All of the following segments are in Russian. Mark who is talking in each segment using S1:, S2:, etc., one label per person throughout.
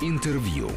S1: Интервью.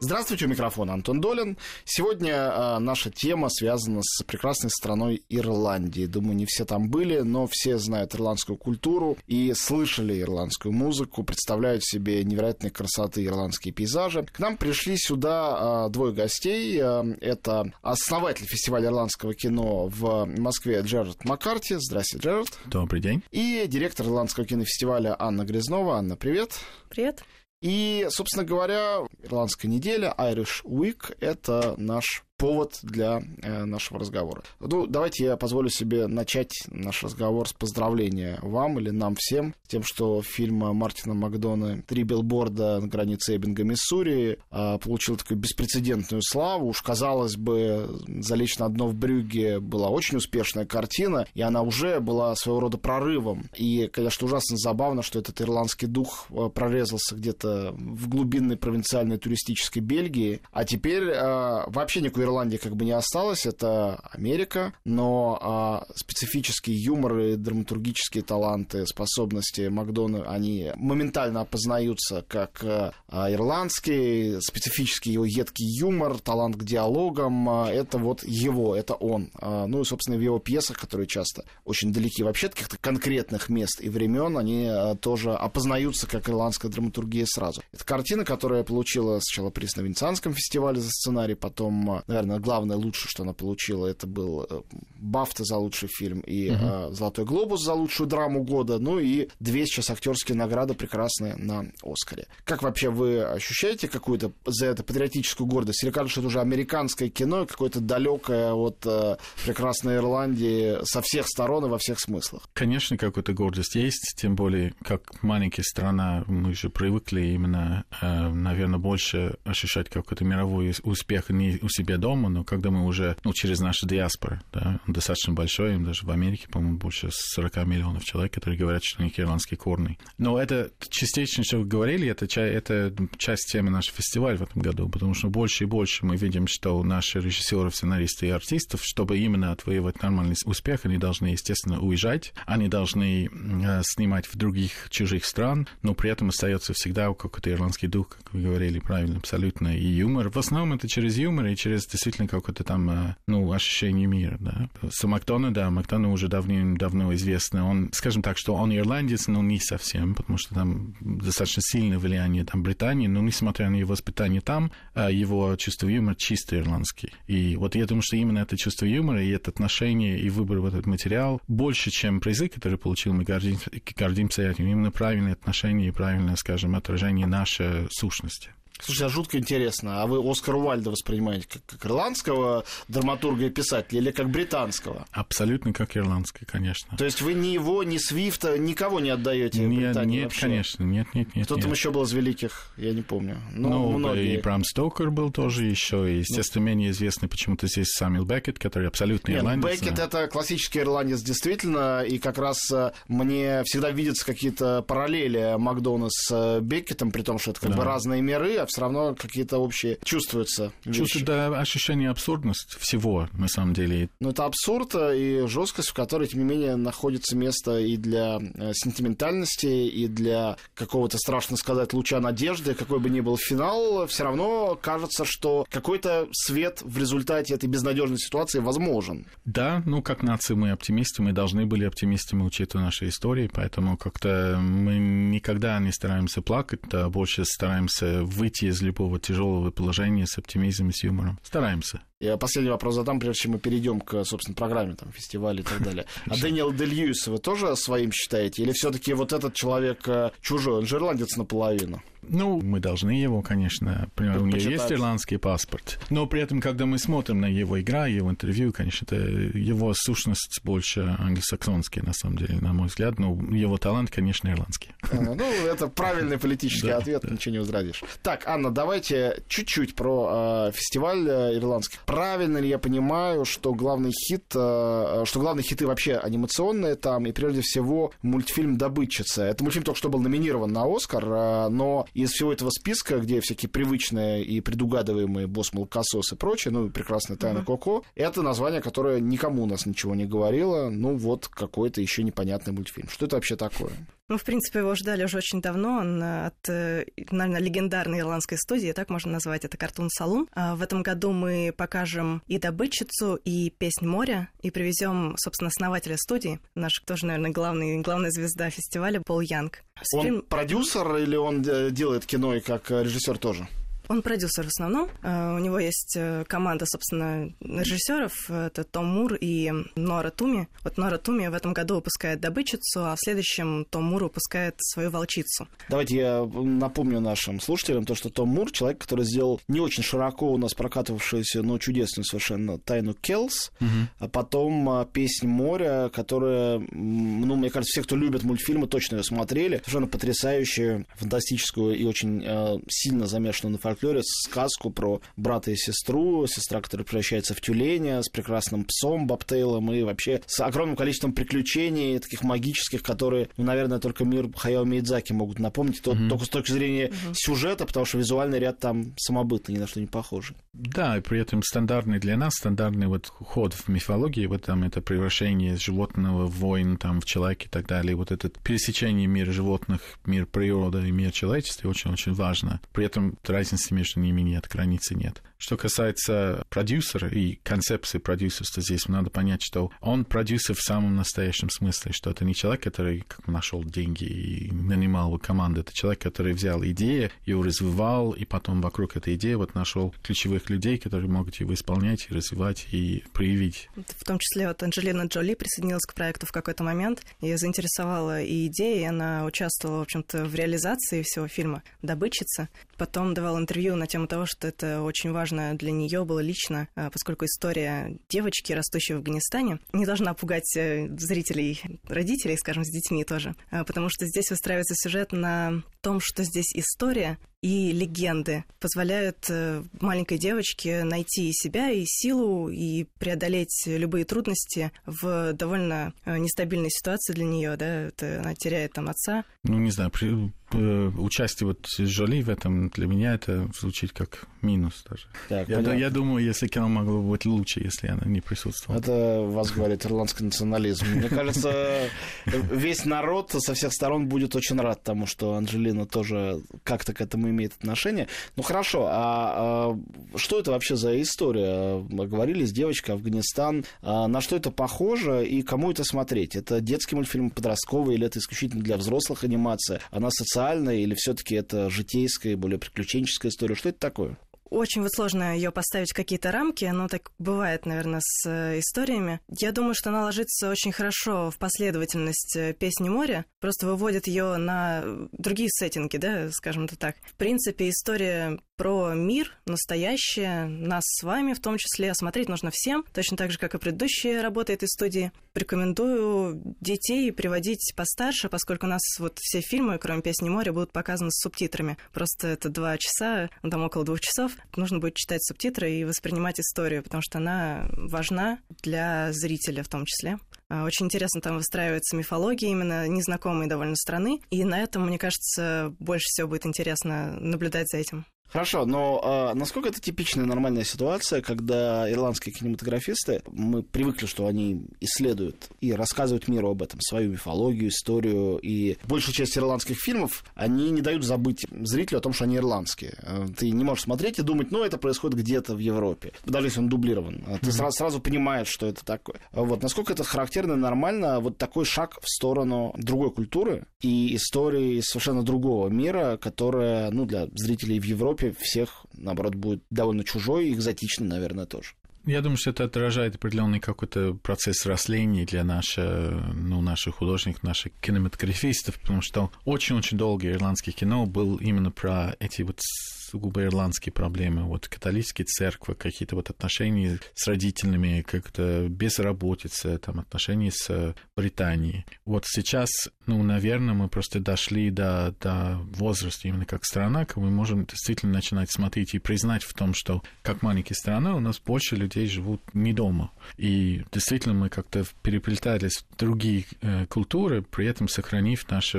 S2: Здравствуйте, у микрофона Антон Долин. Сегодня э, наша тема связана с прекрасной страной Ирландии. Думаю, не все там были, но все знают ирландскую культуру и слышали ирландскую музыку, представляют себе невероятной красоты ирландские пейзажи. К нам пришли сюда э, двое гостей. Э, это основатель фестиваля ирландского кино в Москве Джерард Маккарти. Здравствуйте, Джерард.
S3: Добрый день.
S2: И директор ирландского кинофестиваля Анна Грязнова. Анна, привет.
S4: Привет.
S2: И, собственно говоря, ирландская неделя, Irish Week, это наш повод для э, нашего разговора. Ну, давайте я позволю себе начать наш разговор с поздравления вам или нам всем с тем, что фильм Мартина Макдона «Три билборда на границе Эббинга, Миссури» э, получил такую беспрецедентную славу. Уж, казалось бы, «Залечь на дно в брюге» была очень успешная картина, и она уже была своего рода прорывом. И, конечно, ужасно забавно, что этот ирландский дух э, прорезался где-то в глубинной провинциальной туристической Бельгии, а теперь вообще никакой Ирландии как бы не осталось, это Америка, но а, специфический юмор и драматургические таланты, способности Макдона, они моментально опознаются как а, ирландский, специфический его едкий юмор, талант к диалогам, а, это вот его, это он. А, ну и, собственно, в его пьесах, которые часто очень далеки вообще от каких-то конкретных мест и времен, они а, тоже опознаются как ирландская драматургия сразу. Это картина, которая получила сначала приз на Венецианском фестивале за сценарий, потом а, наверное, главное, лучшее, что она получила, это был э, Бафта за лучший фильм и uh-huh. Золотой глобус за лучшую драму года, ну и две сейчас актерские награды прекрасные на Оскаре. Как вообще вы ощущаете какую-то за это патриотическую гордость? Или кажется, что это уже американское кино, какое-то далекое от э, прекрасной Ирландии со всех сторон и во всех смыслах?
S3: Конечно, какая-то гордость есть, тем более, как маленькая страна, мы же привыкли именно, э, наверное, больше ощущать какой-то мировой успех не у себя дома, дома, но когда мы уже, ну, через наши диаспоры, да, достаточно большой, даже в Америке, по-моему, больше 40 миллионов человек, которые говорят, что у них ирландский корни. Но это частично, что вы говорили, это, это часть темы нашего фестиваля в этом году, потому что больше и больше мы видим, что наши режиссеры, сценаристы и артистов, чтобы именно отвоевать нормальный успех, они должны, естественно, уезжать, они должны э, снимать в других чужих стран, но при этом остается всегда какой-то ирландский дух, как вы говорили правильно, абсолютно, и юмор. В основном это через юмор и через действительно какое-то там, э, ну, ощущение мира, да. С Мактона, да, Мактона уже давным-давно известно. Он, скажем так, что он ирландец, но не совсем, потому что там достаточно сильное влияние там Британии, но несмотря на его воспитание там, э, его чувство юмора чисто ирландский. И вот я думаю, что именно это чувство юмора и это отношение и выбор в этот материал больше, чем призы, который получил, мы гордимся, гордимся этим. Именно правильное отношение и правильное, скажем, отражение нашей сущности.
S2: Слушай, а жутко интересно, а вы Оскар Уальда воспринимаете как, как ирландского драматурга и писателя или как британского?
S3: Абсолютно как ирландский, конечно.
S2: То есть вы ни его, ни Свифта, никого не отдаете
S3: нет,
S2: Британии
S3: Нет,
S2: вообще?
S3: конечно, нет, нет, нет.
S2: Кто
S3: нет.
S2: там еще был из великих, я не помню. Ну,
S3: ну
S2: многие.
S3: и Брам Стокер был тоже еще, и, естественно, ну, менее известный почему-то здесь Самил Беккет, который абсолютно
S2: нет, ну,
S3: ирландец.
S2: Беккет это классический ирландец, действительно, и как раз э, мне всегда видятся какие-то параллели Макдона с э, Беккетом, при том, что это как да. бы разные миры, все равно какие-то общие чувствуются.
S3: Чувствуется, да, ощущение абсурдности всего, на самом деле.
S2: Но это абсурд и жесткость, в которой, тем не менее, находится место и для э, сентиментальности, и для какого-то, страшно сказать, луча надежды, какой бы ни был финал, все равно кажется, что какой-то свет в результате этой безнадежной ситуации возможен.
S3: Да, ну, как нация мы оптимисты, мы должны были оптимистами, учитывая наши истории, поэтому как-то мы никогда не стараемся плакать, а больше стараемся выйти из любого тяжелого положения с оптимизмом и с юмором. Стараемся.
S2: Я последний вопрос задам, прежде чем мы перейдем к, собственно, программе, там, фестиваля и так далее. А Дэниел Дель вы тоже своим считаете? Или все таки вот этот человек э, чужой, он же ирландец наполовину?
S3: Ну, мы должны его, конечно, понимать, у него есть ирландский паспорт. Но при этом, когда мы смотрим на его игра, его интервью, конечно, это его сущность больше англосаксонская, на самом деле, на мой взгляд. Но его талант, конечно, ирландский.
S2: Ну, это правильный политический ответ, ничего не возразишь. Так, Анна, давайте чуть-чуть про э, фестиваль э, ирландский правильно ли я понимаю, что главный хит, э, что главные хиты вообще анимационные там, и прежде всего мультфильм «Добытчица». Это мультфильм только что был номинирован на «Оскар», э, но из всего этого списка, где всякие привычные и предугадываемые «Босс Молокосос» и прочее, ну, прекрасная «Тайна mm-hmm. Коко», это название, которое никому у нас ничего не говорило, ну, вот какой-то еще непонятный мультфильм. Что это вообще такое?
S1: Ну, в принципе, его ждали уже очень давно. Он э, от, э, наверное, легендарной ирландской студии, так можно назвать, это «Картун Салун». А в этом году мы покажем и «Добытчицу», и «Песнь моря», и привезем, собственно, основателя студии, наш тоже, наверное, главный, главная звезда фестиваля Пол Янг.
S2: Он Фильм... продюсер или он э, делает кино и как режиссер тоже?
S1: Он продюсер в основном. Э, у него есть э, команда, собственно, режиссеров. Это Том Мур и Нора Туми. Вот Нора Туми в этом году выпускает «Добычицу», а в следующем Том Мур выпускает свою «Волчицу».
S2: Давайте я напомню нашим слушателям то, что Том Мур — человек, который сделал не очень широко у нас прокатывавшуюся, но чудесную совершенно «Тайну Келс», угу. а потом а, «Песнь моря», которая, ну, мне кажется, все, кто любит мультфильмы, точно ее смотрели. Совершенно потрясающую, фантастическую и очень э, сильно замешанную на фольклоре фольклоре сказку про брата и сестру, сестра, которая превращается в тюленя, с прекрасным псом Бобтейлом и вообще с огромным количеством приключений, таких магических, которые, ну, наверное, только мир Хаяо Миядзаки могут напомнить, mm-hmm. только с точки зрения mm-hmm. сюжета, потому что визуальный ряд там самобытный, ни на что не похожий.
S3: Да, и при этом стандартный для нас, стандартный вот ход в мифологии, вот там это превращение животного в воин, там, в человека и так далее, вот это пересечение мира животных, мир природы и мир человечества очень-очень важно. При этом разница ними нет, границы нет. Что касается продюсера и концепции продюсерства, здесь надо понять, что он продюсер в самом настоящем смысле, что это не человек, который как нашел деньги и нанимал команду, это человек, который взял идею, ее развивал, и потом вокруг этой идеи вот нашел ключевых людей, которые могут его исполнять и развивать и проявить.
S1: В том числе вот Анджелина Джоли присоединилась к проекту в какой-то момент, ее заинтересовала и идея, и она участвовала, в общем-то, в реализации всего фильма «Добытчица». Потом давала интервью на тему того, что это очень важно важно для нее было лично, а, поскольку история девочки, растущей в Афганистане, не должна пугать э, зрителей, родителей, скажем, с детьми тоже, а, потому что здесь выстраивается сюжет на том, что здесь история и легенды позволяют э, маленькой девочке найти и себя, и силу, и преодолеть любые трудности в довольно э, нестабильной ситуации для нее, да, это она теряет там отца.
S3: Ну, не знаю, при, э, участие вот Жоли в этом для меня это звучит как минус даже. Так, я, я думаю, если кино могло бы быть лучше, если она не присутствовала.
S2: Это вас говорит ирландский национализм. Мне кажется, весь народ со всех сторон будет очень рад тому, что Анджелина тоже как-то к этому имеет отношение. Ну хорошо, а, а что это вообще за история? Говорили с девочкой Афганистан. А на что это похоже и кому это смотреть? Это детский мультфильм подростковый или это исключительно для взрослых анимация? Она социальная или все-таки это житейская, более приключенческая история? Что это такое?
S1: Очень вот сложно ее поставить в какие-то рамки, но так бывает, наверное, с э, историями. Я думаю, что она ложится очень хорошо в последовательность э, песни моря, просто выводит ее на другие сеттинги, да, скажем это так. В принципе, история про мир, настоящее, нас с вами в том числе. Смотреть нужно всем, точно так же, как и предыдущие работы этой студии. Рекомендую детей приводить постарше, поскольку у нас вот все фильмы, кроме «Песни моря», будут показаны с субтитрами. Просто это два часа, там около двух часов. Нужно будет читать субтитры и воспринимать историю, потому что она важна для зрителя в том числе. А, очень интересно там выстраивается мифология именно незнакомой довольно страны, и на этом, мне кажется, больше всего будет интересно наблюдать за этим.
S2: Хорошо, но а, насколько это типичная нормальная ситуация, когда ирландские кинематографисты, мы привыкли, что они исследуют и рассказывают миру об этом, свою мифологию, историю, и большую часть ирландских фильмов, они не дают забыть зрителю о том, что они ирландские. А, ты не можешь смотреть и думать, ну, это происходит где-то в Европе, даже если он дублирован. А ты mm-hmm. сразу, сразу понимаешь, что это такое. Вот, насколько это характерно и нормально, вот такой шаг в сторону другой культуры и истории совершенно другого мира, которая, ну, для зрителей в Европе Европе всех, наоборот, будет довольно чужой экзотичный, наверное, тоже.
S3: Я думаю, что это отражает определенный какой-то процесс росления для наших, ну, наших художников, наших кинематографистов, потому что очень-очень долго ирландское кино был именно про эти вот сугубо ирландские проблемы. Вот католические церкви, какие-то вот отношения с родителями, как-то безработица, там отношения с Британией. Вот сейчас, ну, наверное, мы просто дошли до, до возраста именно как страна, как мы можем действительно начинать смотреть и признать в том, что как маленькая страна у нас больше людей живут не дома. И действительно мы как-то переплетались в другие э, культуры, при этом сохранив наш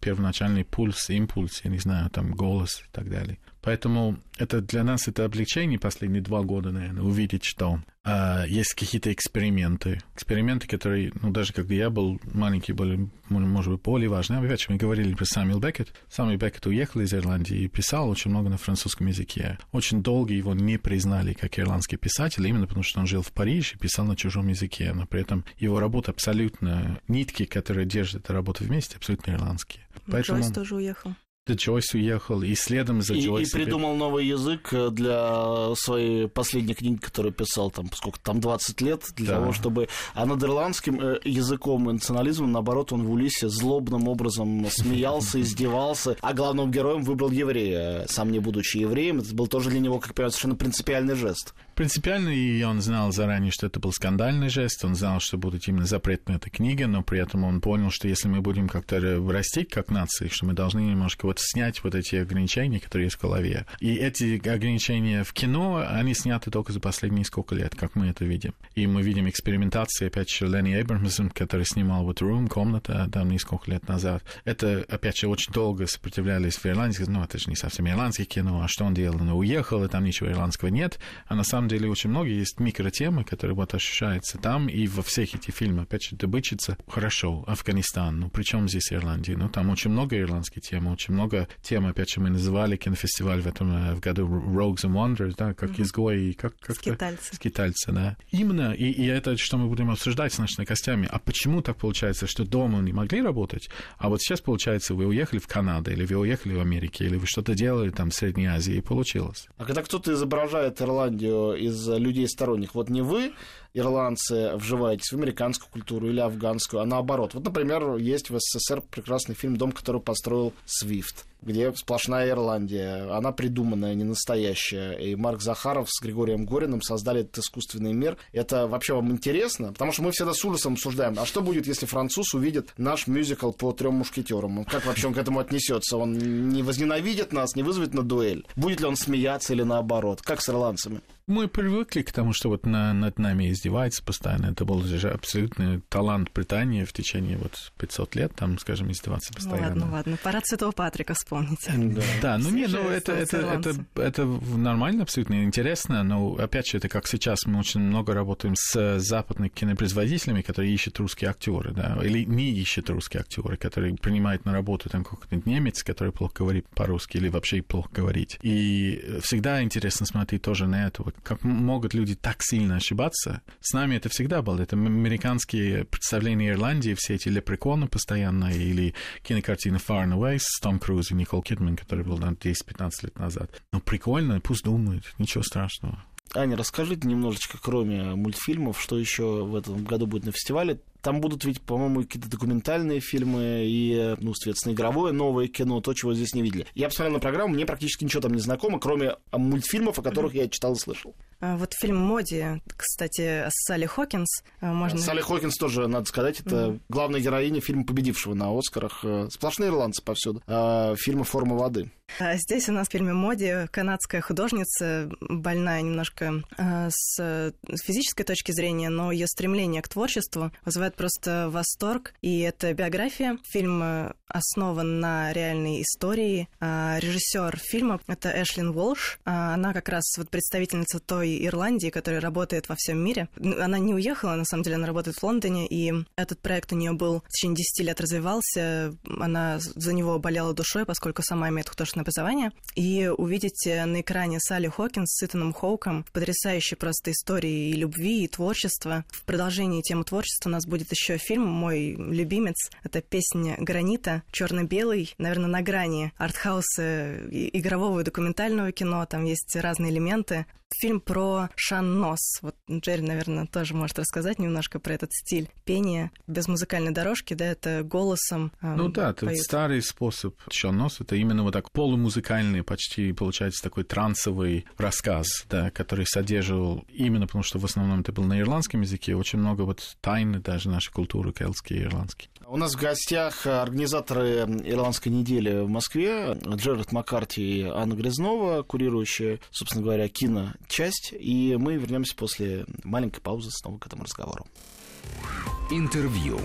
S3: первоначальный пульс, импульс, я не знаю, там голос и так далее. Поэтому это для нас это облегчение последние два года, наверное, увидеть, что э, есть какие-то эксперименты. Эксперименты, которые, ну, даже когда я был маленький, были, может быть, более важны. Опять же, мы говорили про Самюэл Беккет. Самюэл Беккет уехал из Ирландии и писал очень много на французском языке. Очень долго его не признали как ирландский писатель, именно потому что он жил в Париже и писал на чужом языке. Но при этом его работа абсолютно... Нитки, которые держат эту работу вместе, абсолютно ирландские.
S1: Поэтому... Джойс тоже уехал.
S3: Джойс уехал, и следом за
S2: и,
S3: Джойс...
S2: И придумал новый язык э, для своей последней книги, которую писал, там, сколько там, 20 лет, для да. того, чтобы... А над ирландским э, языком и национализмом, наоборот, он в Улисе злобным образом смеялся, издевался, а главным героем выбрал еврея, сам не будучи евреем. Это был тоже для него, как понимаю, совершенно принципиальный жест.
S3: Принципиально, и он знал заранее, что это был скандальный жест, он знал, что будет именно запрет на этой книге, но при этом он понял, что если мы будем как-то расти как нации, что мы должны немножко вот снять вот эти ограничения, которые есть в голове. И эти ограничения в кино, они сняты только за последние несколько лет, как мы это видим. И мы видим экспериментации, опять же, Ленни Эйбрамсон, который снимал вот Room, комната, там несколько лет назад. Это, опять же, очень долго сопротивлялись в Ирландии, ну, это же не совсем ирландское кино, а что он делал? Он уехал, и там ничего ирландского нет. А на самом деле очень много есть микротемы, которые вот ощущаются там, и во всех этих фильмах, опять же, добычится хорошо. Афганистан, ну, при чем здесь Ирландия? Ну, там очень много ирландских тем, очень много тем, опять же, мы называли кинофестиваль в этом э, в году Rogues and Wonders, да, как mm-hmm. изгои, как, как
S1: скитальцы.
S3: скитальцы, да. Именно, и, и это, что мы будем обсуждать с нашими гостями, а почему так получается, что дома не могли работать, а вот сейчас, получается, вы уехали в Канаду, или вы уехали в Америку, или вы что-то делали там в Средней Азии, и получилось.
S2: А когда кто-то изображает Ирландию из людей сторонних, вот не вы, ирландцы, вживаетесь в американскую культуру или афганскую, а наоборот. Вот, например, есть в СССР прекрасный фильм «Дом, который построил Свифт» где сплошная Ирландия. Она придуманная, не настоящая. И Марк Захаров с Григорием Гориным создали этот искусственный мир. Это вообще вам интересно? Потому что мы всегда с ужасом обсуждаем, а что будет, если француз увидит наш мюзикл по трем мушкетерам? Как вообще он к этому отнесется? Он не возненавидит нас, не вызовет на дуэль? Будет ли он смеяться или наоборот? Как с ирландцами?
S3: Мы привыкли к тому, что вот на, над нами издевается постоянно. Это был же абсолютный талант Британии в течение вот 500 лет, там, скажем, издеваться ну постоянно.
S1: Ну ладно, ладно. Пора Святого Патрика вспомнить.
S3: Да, да ну не, ну это, это, это, это нормально, абсолютно интересно, но опять же, это как сейчас мы очень много работаем с западными кинопроизводителями, которые ищут русские актеры, да, или не ищут русские актеры, которые принимают на работу там какой-то немец, который плохо говорит по-русски или вообще плохо говорит. И всегда интересно смотреть тоже на это. Вот как могут люди так сильно ошибаться? С нами это всегда было. Это американские представления Ирландии, все эти лепреконы постоянно, или кинокартина Far and Away с Том Круз и Никол Кидман, который был 10-15 лет назад. Ну, прикольно, пусть думают, ничего страшного.
S2: Аня, расскажите немножечко, кроме мультфильмов, что еще в этом году будет на фестивале. Там будут ведь, по-моему, какие-то документальные фильмы и, ну, соответственно, игровое новое кино, то, чего здесь не видели. Я посмотрел на программу, мне практически ничего там не знакомо, кроме мультфильмов, о которых я читал и слышал.
S1: А, вот фильм «Моди», кстати, с Салли Хокинс. А, можно...
S2: Салли Хокинс тоже, надо сказать, это mm. главная героиня фильма, победившего на Оскарах. Э, сплошные ирландцы повсюду. А, фильма «Форма воды».
S1: А здесь у нас в фильме «Моди» канадская художница, больная немножко с физической точки зрения, но ее стремление к творчеству вызывает просто восторг. И это биография. Фильм э, основан на реальной истории. Режиссер фильма — это Эшлин Волш. Она как раз вот представительница той Ирландии, которая работает во всем мире. Она не уехала, на самом деле, она работает в Лондоне, и этот проект у нее был в течение 10 лет развивался. Она за него болела душой, поскольку сама имеет художественное образование. И увидите на экране Салли Хокинс с Итаном Хоуком потрясающей просто истории и любви, и творчества. В продолжении темы творчества у нас будет еще фильм «Мой любимец». Это песня «Гранита», черно-белый, наверное, на грани артхауса игрового и документального кино. Там есть разные элементы фильм про Шаннос. Вот Джерри, наверное, тоже может рассказать немножко про этот стиль пения без музыкальной дорожки, да, это голосом.
S3: Э, ну да, это старый способ Шаннос, это именно вот так полумузыкальный, почти получается такой трансовый рассказ, да, который содержал именно потому, что в основном это был на ирландском языке, очень много вот тайны даже нашей культуры кельтские и ирландские.
S2: У нас в гостях организаторы Ирландской недели в Москве, Джерард Маккарти и Анна Грязнова, курирующая, собственно говоря, киночасть. И мы вернемся после маленькой паузы снова к этому разговору.
S4: Интервью.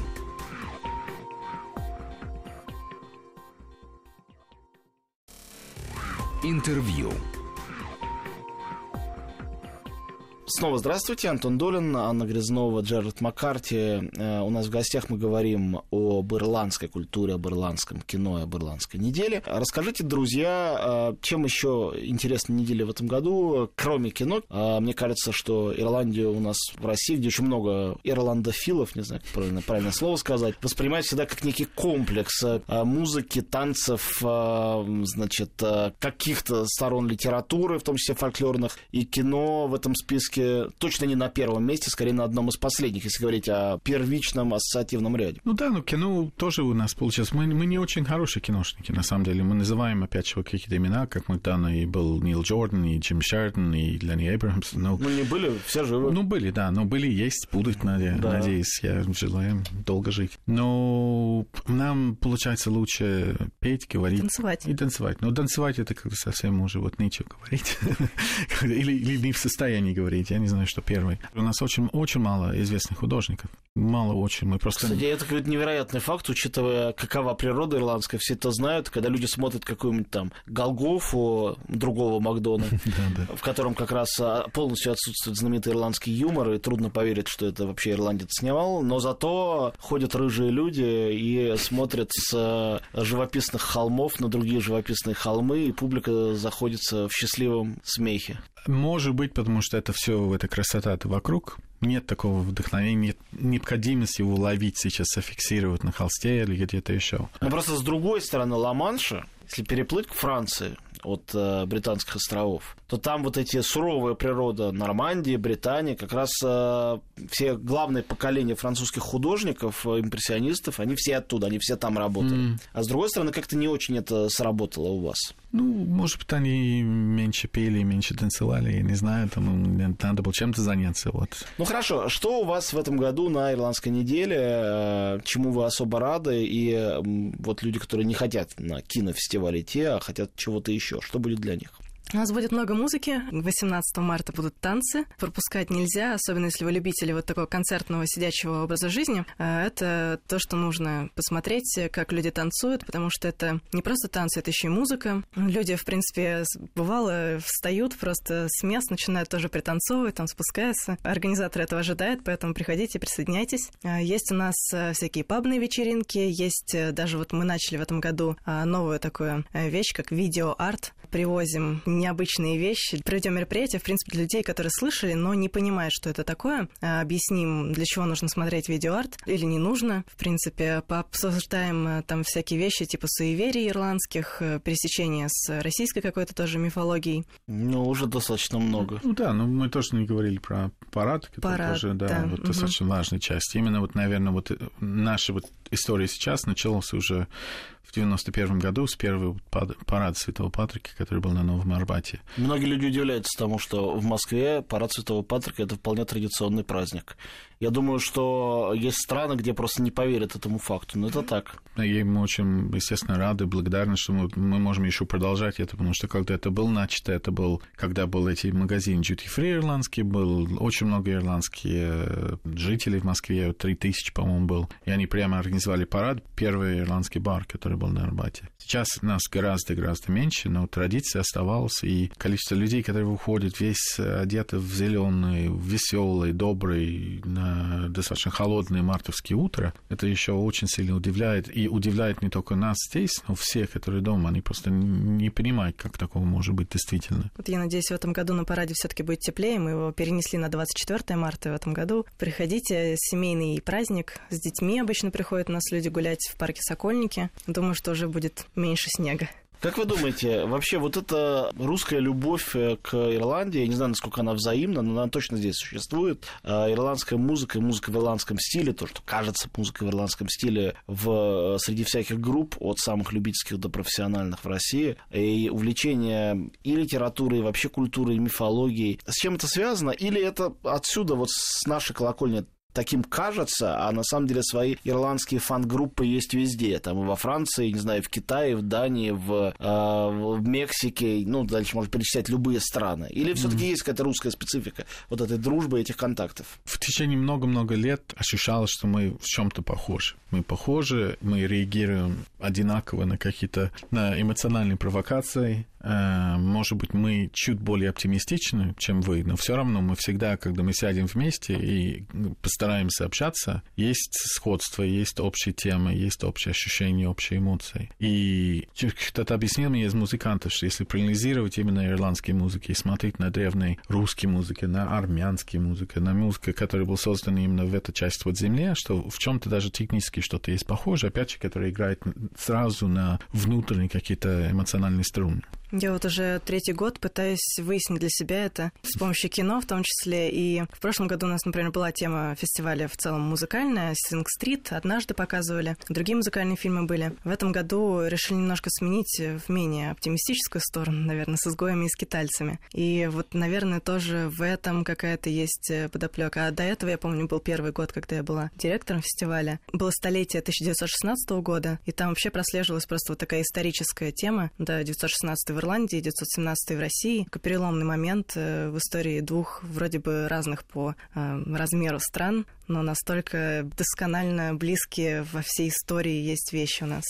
S4: Интервью.
S2: Снова здравствуйте, Антон Долин, Анна Грязнова, Джерард Маккарти. Э, у нас в гостях мы говорим об ирландской культуре, об ирландском кино, об ирландской неделе. Расскажите, друзья, э, чем еще интересна неделя в этом году, кроме кино? Э, мне кажется, что Ирландия у нас в России, где очень много ирландофилов, не знаю, правильно, правильное слово сказать, воспринимают всегда как некий комплекс музыки, танцев, значит, каких-то сторон литературы, в том числе фольклорных, и кино в этом списке все-таки точно не на первом месте, скорее на одном из последних, если говорить о первичном ассоциативном ряде.
S3: Ну да, ну кино тоже у нас получилось. Мы, мы не очень хорошие киношники, на самом деле. Мы называем, опять же, какие-то имена, как мы там и был Нил Джордан, и Джим Шердон, и Ленни Эбрахамс.
S2: Но... Ну не были, все живы.
S3: Ну были, да, но были, есть, будут, наде... да. надеюсь. Я желаю долго жить. Но нам получается лучше петь, говорить.
S1: Танцевать.
S3: И танцевать. Но танцевать это как-то совсем уже вот нечего говорить. или, или не в состоянии говорить я не знаю, что первый. У нас очень, очень мало известных художников. Мало очень. Мы просто...
S2: Кстати, это какой-то невероятный факт, учитывая, какова природа ирландская. Все это знают, когда люди смотрят какую-нибудь там Голгофу другого Макдона, в котором как раз а, полностью отсутствует знаменитый ирландский юмор, и трудно поверить, что это вообще ирландец снимал. Но зато ходят рыжие люди и смотрят с а, живописных холмов на другие живописные холмы, и публика заходится в счастливом смехе.
S3: Может быть, потому что это все, эта красота вокруг. Нет такого вдохновения, нет необходимости его ловить сейчас, зафиксировать на холсте или где-то еще.
S2: Но просто с другой стороны Ла-Манша, если переплыть к Франции, от э, британских островов, то там вот эти суровая природа Нормандии, Британии, как раз э, все главные поколения французских художников, э, импрессионистов, они все оттуда, они все там работали. Mm. А с другой стороны, как-то не очень это сработало у вас.
S3: Ну, может быть, они меньше пели, меньше танцевали, я не знаю, там надо было чем-то заняться. Вот.
S2: Ну хорошо, что у вас в этом году на Ирландской неделе, э, чему вы особо рады, и вот люди, которые не хотят на кинофестиваль идти, а хотят чего-то еще? Что будет для них?
S1: У нас будет много музыки. 18 марта будут танцы. Пропускать нельзя, особенно если вы любители вот такого концертного сидячего образа жизни. А, это то, что нужно посмотреть, как люди танцуют, потому что это не просто танцы, это еще и музыка. Люди, в принципе, бывало встают просто с мест, начинают тоже пританцовывать, там спускаются. Организаторы этого ожидают, поэтому приходите, присоединяйтесь. А, есть у нас а, всякие пабные вечеринки, есть даже вот мы начали в этом году новую такую вещь, как видео-арт. Привозим необычные вещи. Проведем мероприятие, в принципе, для людей, которые слышали, но не понимают, что это такое. А, объясним, для чего нужно смотреть видеоарт или не нужно. В принципе, пообсуждаем э, там всякие вещи типа суеверий ирландских, э, пересечения с российской какой-то тоже мифологией.
S2: Ну, уже достаточно много.
S3: Ну да, но мы тоже не говорили про парад, который парад, тоже, да, да. Вот угу. достаточно важная часть. Именно вот, наверное, вот э, наша вот история сейчас началась уже в 91 году с первого парада Святого Патрика, который был на Новом Арбате.
S2: Многие люди удивляются тому, что в Москве парад Святого Патрика – это вполне традиционный праздник. Я думаю, что есть страны, где просто не поверят этому факту, но это так.
S3: И мы очень, естественно, рады, благодарны, что мы, мы можем еще продолжать это, потому что когда это было начато, это был, когда был эти магазины Duty Free ирландский, был очень много ирландских э, жителей в Москве, 3000, по-моему, был, и они прямо организовали парад, первый ирландский бар, который был на Арбате. Сейчас нас гораздо-гораздо меньше, но традиция оставалась, и количество людей, которые выходят весь одеты в зеленый, веселый, добрый, на достаточно холодное мартовские утро, это еще очень сильно удивляет. И удивляет не только нас здесь, но всех, которые дома. Они просто не понимают, как такого может быть действительно.
S1: Вот я надеюсь, в этом году на параде все-таки будет теплее. Мы его перенесли на 24 марта в этом году. Приходите, семейный праздник. С детьми обычно приходят у нас люди гулять в парке Сокольники. Думаю, что уже будет меньше снега.
S2: Как вы думаете, вообще вот эта русская любовь э, к Ирландии, я не знаю, насколько она взаимна, но она точно здесь существует. А ирландская музыка и музыка в ирландском стиле, то, что кажется музыкой в ирландском стиле в, среди всяких групп, от самых любительских до профессиональных в России, и увлечение и литературой, и вообще культурой, и мифологией. С чем это связано? Или это отсюда, вот с нашей колокольни, таким кажется, а на самом деле свои ирландские фан-группы есть везде. Там и во Франции, не знаю, в Китае, в Дании, в, э, в Мексике, ну, дальше можно перечислять любые страны. Или все-таки mm-hmm. есть какая-то русская специфика вот этой дружбы, этих контактов?
S3: В течение много-много лет ощущалось, что мы в чем-то похожи. Мы похожи, мы реагируем одинаково на какие-то на эмоциональные провокации, Э, может быть, мы чуть более оптимистичны, чем вы, но все равно мы всегда, когда мы сядем вместе и постараемся общаться, есть сходство, есть общие темы, есть общие ощущения, общие эмоции. И кто-то объяснил мне из музыкантов, что если проанализировать именно ирландские музыки и смотреть на древние русские музыки, на армянские музыки, на музыку, которая была создана именно в этой части вот земли, что в чем-то даже технически что-то есть похоже, опять же, которое играет сразу на внутренние какие-то эмоциональные струны.
S1: Я вот уже третий год пытаюсь выяснить для себя это с помощью кино в том числе. И в прошлом году у нас, например, была тема фестиваля в целом музыкальная. Синг Стрит однажды показывали, другие музыкальные фильмы были. В этом году решили немножко сменить в менее оптимистическую сторону, наверное, с изгоями и скитальцами. И вот, наверное, тоже в этом какая-то есть подоплека. А до этого, я помню, был первый год, когда я была директором фестиваля. Было столетие 1916 года, и там вообще прослеживалась просто вот такая историческая тема. Да, 1916 в Ирландии, 917 в России. Переломный момент э, в истории двух вроде бы разных по э, размеру стран, но настолько досконально близкие во всей истории есть вещи у нас.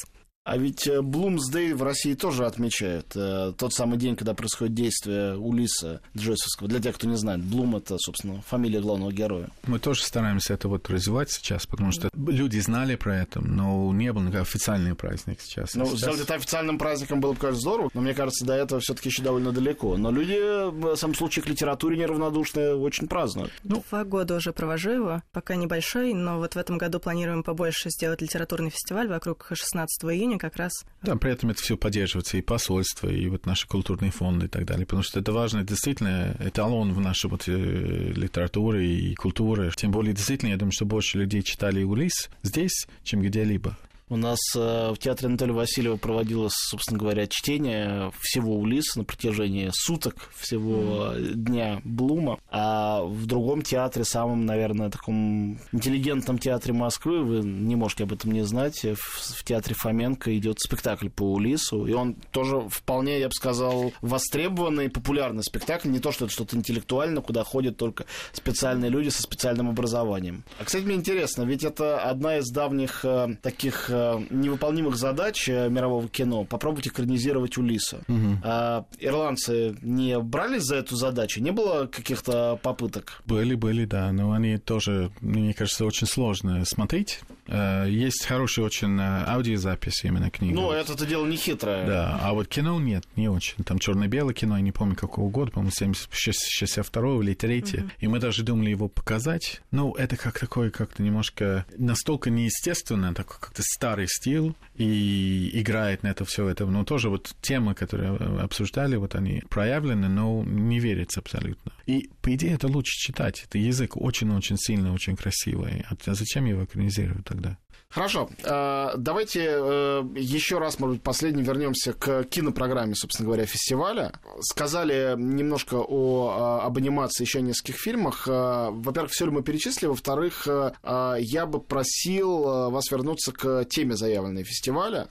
S2: А ведь Блумсдей в России тоже отмечают э, тот самый день, когда происходит действие Улиса Джойсовского. Для тех, кто не знает, Блум — это, собственно, фамилия главного героя.
S3: Мы тоже стараемся это вот развивать сейчас, потому что люди знали про это, но не был никакой официальный праздник сейчас.
S2: Ну,
S3: сейчас...
S2: сделать это официальным праздником было бы, конечно, здорово, но мне кажется, до этого все таки еще довольно далеко. Но люди, в самом случае, к литературе неравнодушные очень празднуют.
S1: Ну, Два года уже провожу его, пока небольшой, но вот в этом году планируем побольше сделать литературный фестиваль вокруг 16 июня, как раз.
S3: Да, при этом это все поддерживается и посольство, и вот наши культурные фонды и так далее, потому что это важно, действительно, эталон в нашей вот э, литературе и культуре. Тем более, действительно, я думаю, что больше людей читали Улис здесь, чем где-либо.
S2: У нас э, в театре Анатолия Васильева проводилось, собственно говоря, чтение всего Улиса на протяжении суток, всего mm-hmm. дня Блума. А в другом театре, самом, наверное, таком интеллигентном театре Москвы, вы не можете об этом не знать, в, в театре Фоменко идет спектакль по Улису, и он тоже вполне, я бы сказал, востребованный, популярный спектакль, не то, что это что-то интеллектуальное, куда ходят только специальные люди со специальным образованием. А, кстати, мне интересно, ведь это одна из давних э, таких Э, невыполнимых задач э, мирового кино попробовать экранизировать Улиса. Угу. Ирландцы не брались за эту задачу? Не было каких-то попыток?
S3: Были, были, да. Но они тоже, мне кажется, очень сложно смотреть. Э, есть хорошие очень аудиозаписи именно книги.
S2: Ну, это-то дело не хитрое.
S3: Да, а вот кино нет, не очень. Там черно-белое кино, я не помню какого года, по-моему, 62 или 3 угу. И мы даже думали его показать. Ну, это как такое, как-то немножко настолько неестественно, такой как-то старый старый стил и играет на это все это. Но тоже вот темы, которые обсуждали, вот они проявлены, но не верится абсолютно. И, по идее, это лучше читать. Это язык очень-очень сильный, очень красивый. А зачем его экранизировать тогда?
S2: Хорошо. Э, давайте э, еще раз, может быть, последний вернемся к кинопрограмме, собственно говоря, фестиваля. Сказали немножко о, об анимации еще нескольких фильмах. Э, во-первых, все ли мы перечислили. Во-вторых, я бы просил вас вернуться к теме заявленной фестиваля.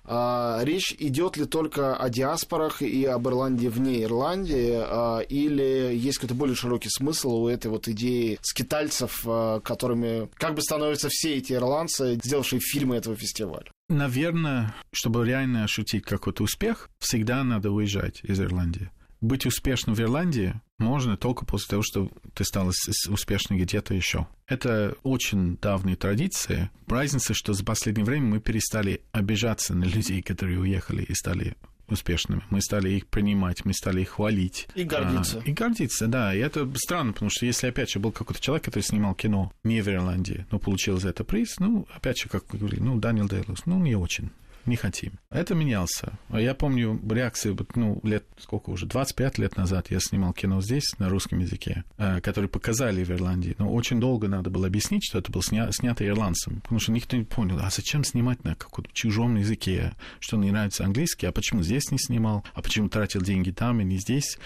S2: Речь идет ли только о диаспорах и об Ирландии вне Ирландии, или есть какой-то более широкий смысл у этой вот идеи скитальцев, которыми как бы становятся все эти ирландцы, сделавшие фильмы этого фестиваля?
S3: Наверное, чтобы реально ощутить какой-то успех, всегда надо уезжать из Ирландии. Быть успешным в Ирландии можно только после того, что ты стал успешным где-то еще. Это очень давние традиции. Разница, что за последнее время мы перестали обижаться на людей, которые уехали и стали успешными. Мы стали их принимать, мы стали их хвалить.
S2: И гордиться.
S3: А, и гордиться, да. И это странно, потому что если, опять же, был какой-то человек, который снимал кино не в Ирландии, но получил за это приз, ну, опять же, как вы говорили, ну, Даниэл Дейлус, ну, не очень не хотим. Это менялся. Я помню реакции, ну, лет, сколько уже, 25 лет назад я снимал кино здесь на русском языке, э, которые показали в Ирландии. Но очень долго надо было объяснить, что это было сня, снято ирландцем, потому что никто не понял, а зачем снимать на каком-то чужом языке, что не нравится английский, а почему здесь не снимал, а почему тратил деньги там и не здесь.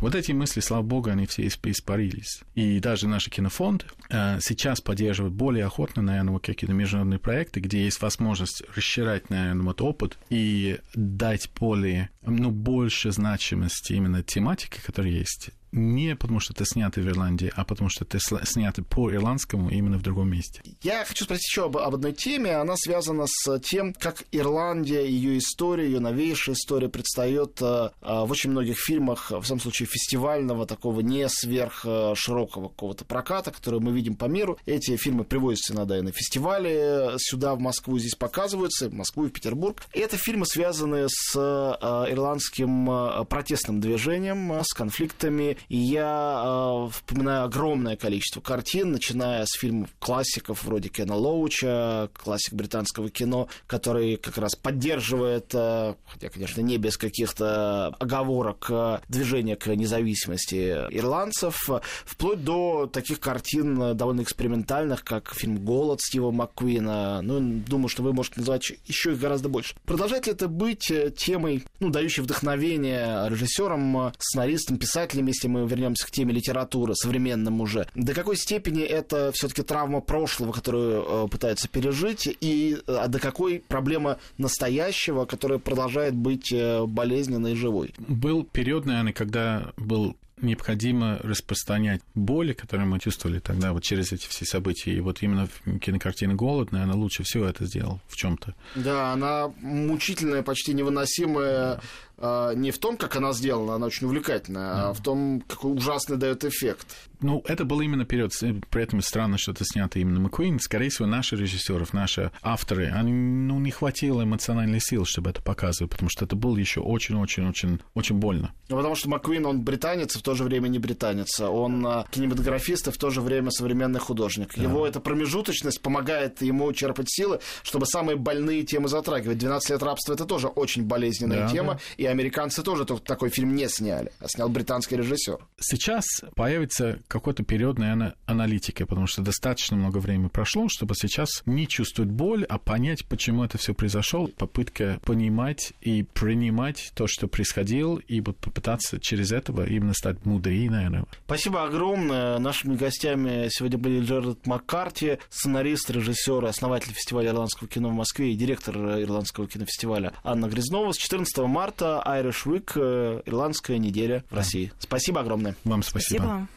S3: Вот эти мысли, слава богу, они все испарились. И даже наш кинофонд э, сейчас поддерживает более охотно, наверное, какие-то международные проекты, где есть возможность расширять, наверное, вот опыт и дать более, ну, больше значимости именно тематике, которая есть не потому, что это снято в Ирландии, а потому, что это снято по ирландскому именно в другом месте.
S2: Я хочу спросить еще об, об одной теме. Она связана с тем, как Ирландия, ее история, ее новейшая история предстает э, в очень многих фильмах, в самом случае фестивального, такого не сверх э, какого-то проката, который мы видим по миру. Эти фильмы привозятся иногда и на фестивале сюда, в Москву, здесь показываются, в Москву и в Петербург. И это фильмы, связанные с э, ирландским протестным движением, с конфликтами. И я вспоминаю огромное количество картин, начиная с фильмов классиков вроде Кена Лоуча, классик британского кино, который как раз поддерживает, хотя, конечно, не без каких-то оговорок движения к независимости ирландцев, вплоть до таких картин довольно экспериментальных, как фильм «Голод» Стива Маккуина. Ну, думаю, что вы можете называть еще их гораздо больше. Продолжает ли это быть э, темой, ну, дающей вдохновение режиссерам, сценаристам, писателям, если мы вернемся к теме литературы, современным уже? До какой степени это все-таки травма прошлого, которую э, пытаются пережить, и э, до какой проблема настоящего, которая продолжает быть болезненной и живой?
S3: Был период, наверное, когда был необходимо распространять боли, которые мы чувствовали тогда вот через эти все события. И вот именно кинокартина «Голод», наверное, лучше всего это сделал в чем то
S2: Да, она мучительная, почти невыносимая а, не в том, как она сделана, она очень увлекательная, mm. а в том, какой ужасный дает эффект.
S3: Ну, это был именно период, при этом странно, что это снято именно Маккуин. Скорее всего, наши режиссеров, наши авторы, они, ну, не хватило эмоциональной сил, чтобы это показывать, потому что это было еще очень-очень-очень очень больно.
S2: Ну, потому что Маккуин, он британец, в то же время не британец. Он а, кинематографист, и в то же время современный художник. Да. Его эта промежуточность помогает ему черпать силы, чтобы самые больные темы затрагивать. «12 лет рабства» — это тоже очень болезненная да, тема, да. и американцы тоже такой фильм не сняли, а снял британский режиссер.
S3: Сейчас появится какой-то период, наверное, аналитики, потому что достаточно много времени прошло, чтобы сейчас не чувствовать боль, а понять, почему это все произошло. Попытка понимать и принимать то, что происходило, и вот попытаться через этого именно стать мудрее, наверное.
S2: Спасибо огромное. Нашими гостями сегодня были Джерард Маккарти, сценарист, режиссер, основатель фестиваля ирландского кино в Москве и директор ирландского кинофестиваля Анна Грязнова. С 14 марта Irish Week, э, ирландская неделя в России. Спасибо огромное.
S3: Вам спасибо. спасибо.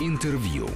S4: Интервью.